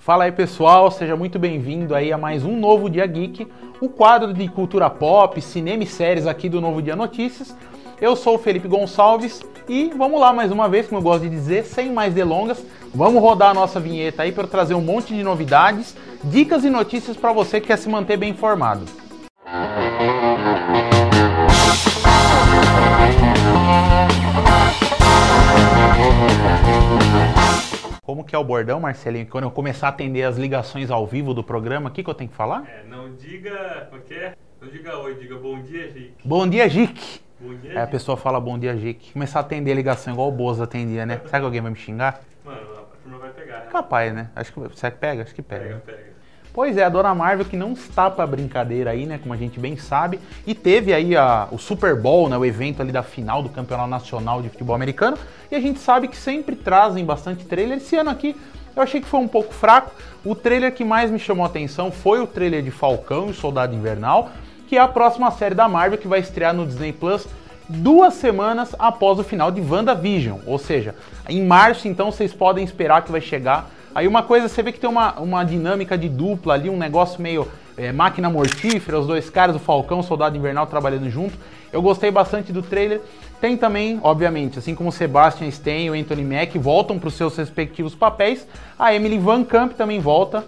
Fala aí pessoal, seja muito bem-vindo aí a mais um Novo Dia Geek, o quadro de cultura pop, cinema e séries aqui do Novo Dia Notícias. Eu sou o Felipe Gonçalves e vamos lá mais uma vez, como eu gosto de dizer, sem mais delongas, vamos rodar a nossa vinheta aí para trazer um monte de novidades, dicas e notícias para você que quer se manter bem informado. Que é o bordão, Marcelinho? Quando eu começar a atender as ligações ao vivo do programa, o que, que eu tenho que falar? É, não diga. Como é é? Não diga oi, diga bom dia, Jique. Bom dia, Jique. Bom dia, Aí a Jique. pessoa fala bom dia, Jique. Começar a atender a ligação igual o Bozo atendia, né? Será que alguém vai me xingar? Mano, a turma vai pegar. né? Capaz, né? Acho que. Será que pega? Acho que pega. Pega, pega. Pois é, a Dona Marvel que não está pra brincadeira aí, né? Como a gente bem sabe. E teve aí a- o Super Bowl, né? O evento ali da final do Campeonato Nacional de Futebol Americano. E a gente sabe que sempre trazem bastante trailer. Esse ano aqui eu achei que foi um pouco fraco. O trailer que mais me chamou a atenção foi o trailer de Falcão e Soldado Invernal, que é a próxima série da Marvel que vai estrear no Disney Plus duas semanas após o final de WandaVision. Ou seja, em março, então, vocês podem esperar que vai chegar. Aí uma coisa, você vê que tem uma, uma dinâmica de dupla ali, um negócio meio é, máquina mortífera, os dois caras, o Falcão, o Soldado Invernal trabalhando junto. Eu gostei bastante do trailer. Tem também, obviamente, assim como Sebastian Stan e o Anthony Mack voltam para os seus respectivos papéis, a Emily Van Camp também volta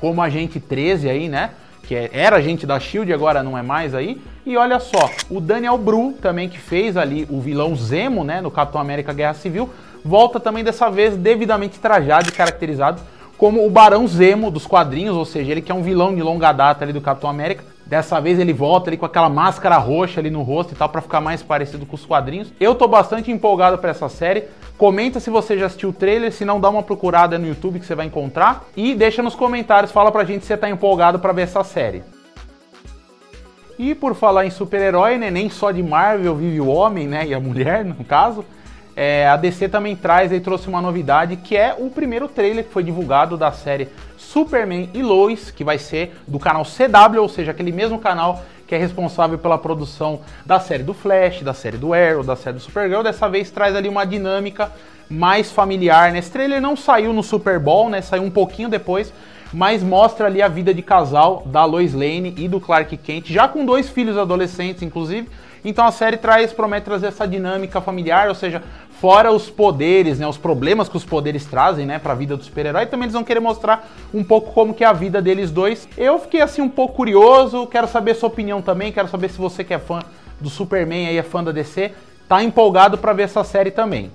como agente 13 aí, né? Que é- era agente da Shield, agora não é mais aí. E olha só, o Daniel Bru também que fez ali o vilão Zemo, né, no Capitão América Guerra Civil, volta também dessa vez devidamente trajado e caracterizado como o Barão Zemo dos quadrinhos, ou seja, ele que é um vilão de longa data ali do Capitão América. Dessa vez ele volta ali com aquela máscara roxa ali no rosto e tal para ficar mais parecido com os quadrinhos. Eu tô bastante empolgado para essa série. Comenta se você já assistiu o trailer, se não dá uma procurada no YouTube que você vai encontrar e deixa nos comentários, fala pra gente se você tá empolgado para ver essa série. E por falar em super-herói, né, nem só de Marvel vive o homem, né, e a mulher, no caso, é, a DC também traz e trouxe uma novidade, que é o primeiro trailer que foi divulgado da série Superman e Lois, que vai ser do canal CW, ou seja, aquele mesmo canal que é responsável pela produção da série do Flash, da série do Arrow, da série do Supergirl. Dessa vez traz ali uma dinâmica mais familiar, né? Esse trailer não saiu no Super Bowl, né? Saiu um pouquinho depois, mas mostra ali a vida de casal da Lois Lane e do Clark Kent, já com dois filhos adolescentes, inclusive. Então a série traz, promete trazer essa dinâmica familiar, ou seja, fora os poderes, né, os problemas que os poderes trazem, né, para a vida do super-herói, também eles vão querer mostrar um pouco como que é a vida deles dois. Eu fiquei assim um pouco curioso, quero saber sua opinião também, quero saber se você que é fã do Superman aí é fã da DC, tá empolgado para ver essa série também.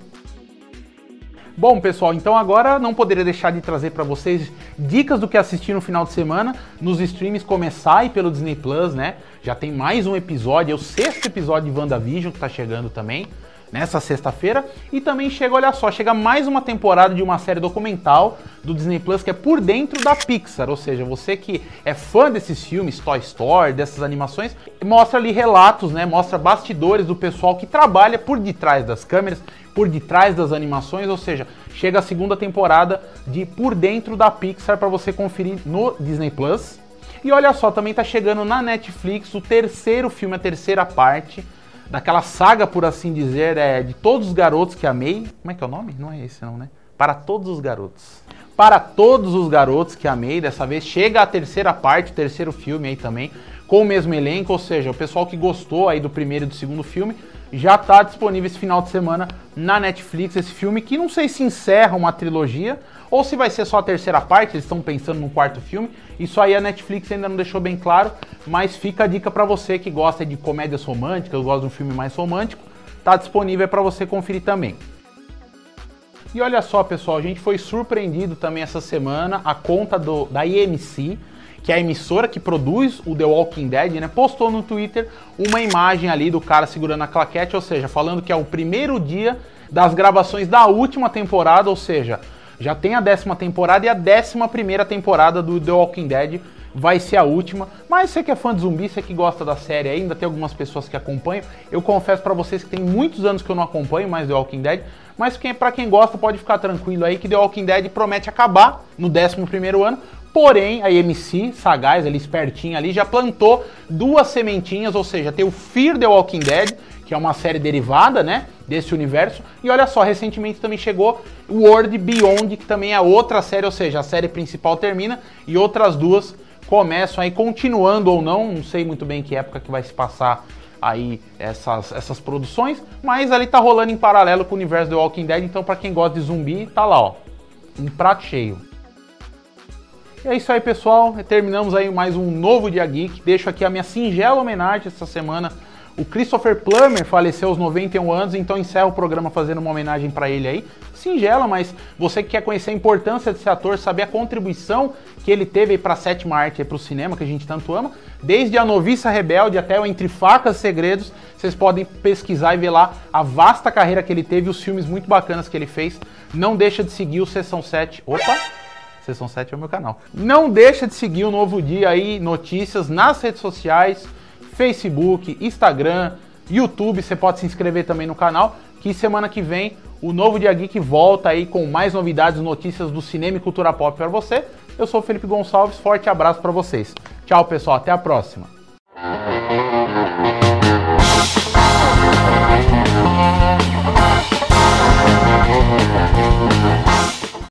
Bom, pessoal, então agora não poderia deixar de trazer para vocês dicas do que assistir no final de semana nos streams começar e pelo Disney Plus, né? Já tem mais um episódio, é o sexto episódio de WandaVision que tá chegando também nessa sexta-feira e também chega, olha só, chega mais uma temporada de uma série documental do Disney Plus que é por dentro da Pixar, ou seja, você que é fã desses filmes, Toy Story, dessas animações, mostra ali relatos, né? Mostra bastidores do pessoal que trabalha por detrás das câmeras, por detrás das animações, ou seja, chega a segunda temporada de Por Dentro da Pixar para você conferir no Disney Plus. E olha só, também tá chegando na Netflix o terceiro filme, a terceira parte daquela saga, por assim dizer, é, de todos os garotos que amei. Como é que é o nome? Não é esse não, né? Para todos os garotos. Para todos os garotos que amei, dessa vez chega a terceira parte, o terceiro filme aí também, com o mesmo elenco, ou seja, o pessoal que gostou aí do primeiro e do segundo filme, já está disponível esse final de semana na Netflix, esse filme que não sei se encerra uma trilogia ou se vai ser só a terceira parte, eles estão pensando no quarto filme. Isso aí a Netflix ainda não deixou bem claro, mas fica a dica para você que gosta de comédias românticas, gosta de um filme mais romântico, tá disponível para você conferir também. E olha só, pessoal, a gente foi surpreendido também essa semana, a conta do, da IMC, que é a emissora que produz o The Walking Dead, né, postou no Twitter uma imagem ali do cara segurando a claquete, ou seja, falando que é o primeiro dia das gravações da última temporada, ou seja, já tem a décima temporada e a décima primeira temporada do The Walking Dead vai ser a última. Mas você que é fã de zumbi, você que gosta da série ainda, tem algumas pessoas que acompanham. Eu confesso para vocês que tem muitos anos que eu não acompanho mais The Walking Dead, mas quem, para quem gosta pode ficar tranquilo aí que The Walking Dead promete acabar no 11 primeiro ano. Porém, a MC, sagaz, ali espertinha ali, já plantou duas sementinhas, ou seja, tem o Fear The Walking Dead, que é uma série derivada, né, desse universo. E olha só, recentemente também chegou World Beyond, que também é outra série, ou seja, a série principal termina e outras duas começam aí, continuando ou não, não sei muito bem que época que vai se passar aí essas, essas produções, mas ali tá rolando em paralelo com o universo do Walking Dead, então para quem gosta de zumbi, tá lá, ó, um prato cheio. E é isso aí, pessoal. Terminamos aí mais um novo Dia Geek. Deixo aqui a minha singela homenagem essa semana o Christopher Plummer faleceu aos 91 anos, então encerro o programa fazendo uma homenagem para ele aí. Singela, mas você que quer conhecer a importância desse ator, saber a contribuição que ele teve para a sétima arte para o cinema, que a gente tanto ama, desde a Noviça Rebelde até o Entre Facas e Segredos, vocês podem pesquisar e ver lá a vasta carreira que ele teve os filmes muito bacanas que ele fez. Não deixa de seguir o Sessão 7. Opa! Sessão 7 é o meu canal. Não deixa de seguir o Novo Dia aí, notícias nas redes sociais, Facebook, Instagram, YouTube. Você pode se inscrever também no canal. Que semana que vem o novo Dia Geek volta aí com mais novidades, notícias do cinema e cultura pop para você. Eu sou o Felipe Gonçalves, forte abraço para vocês. Tchau, pessoal, até a próxima.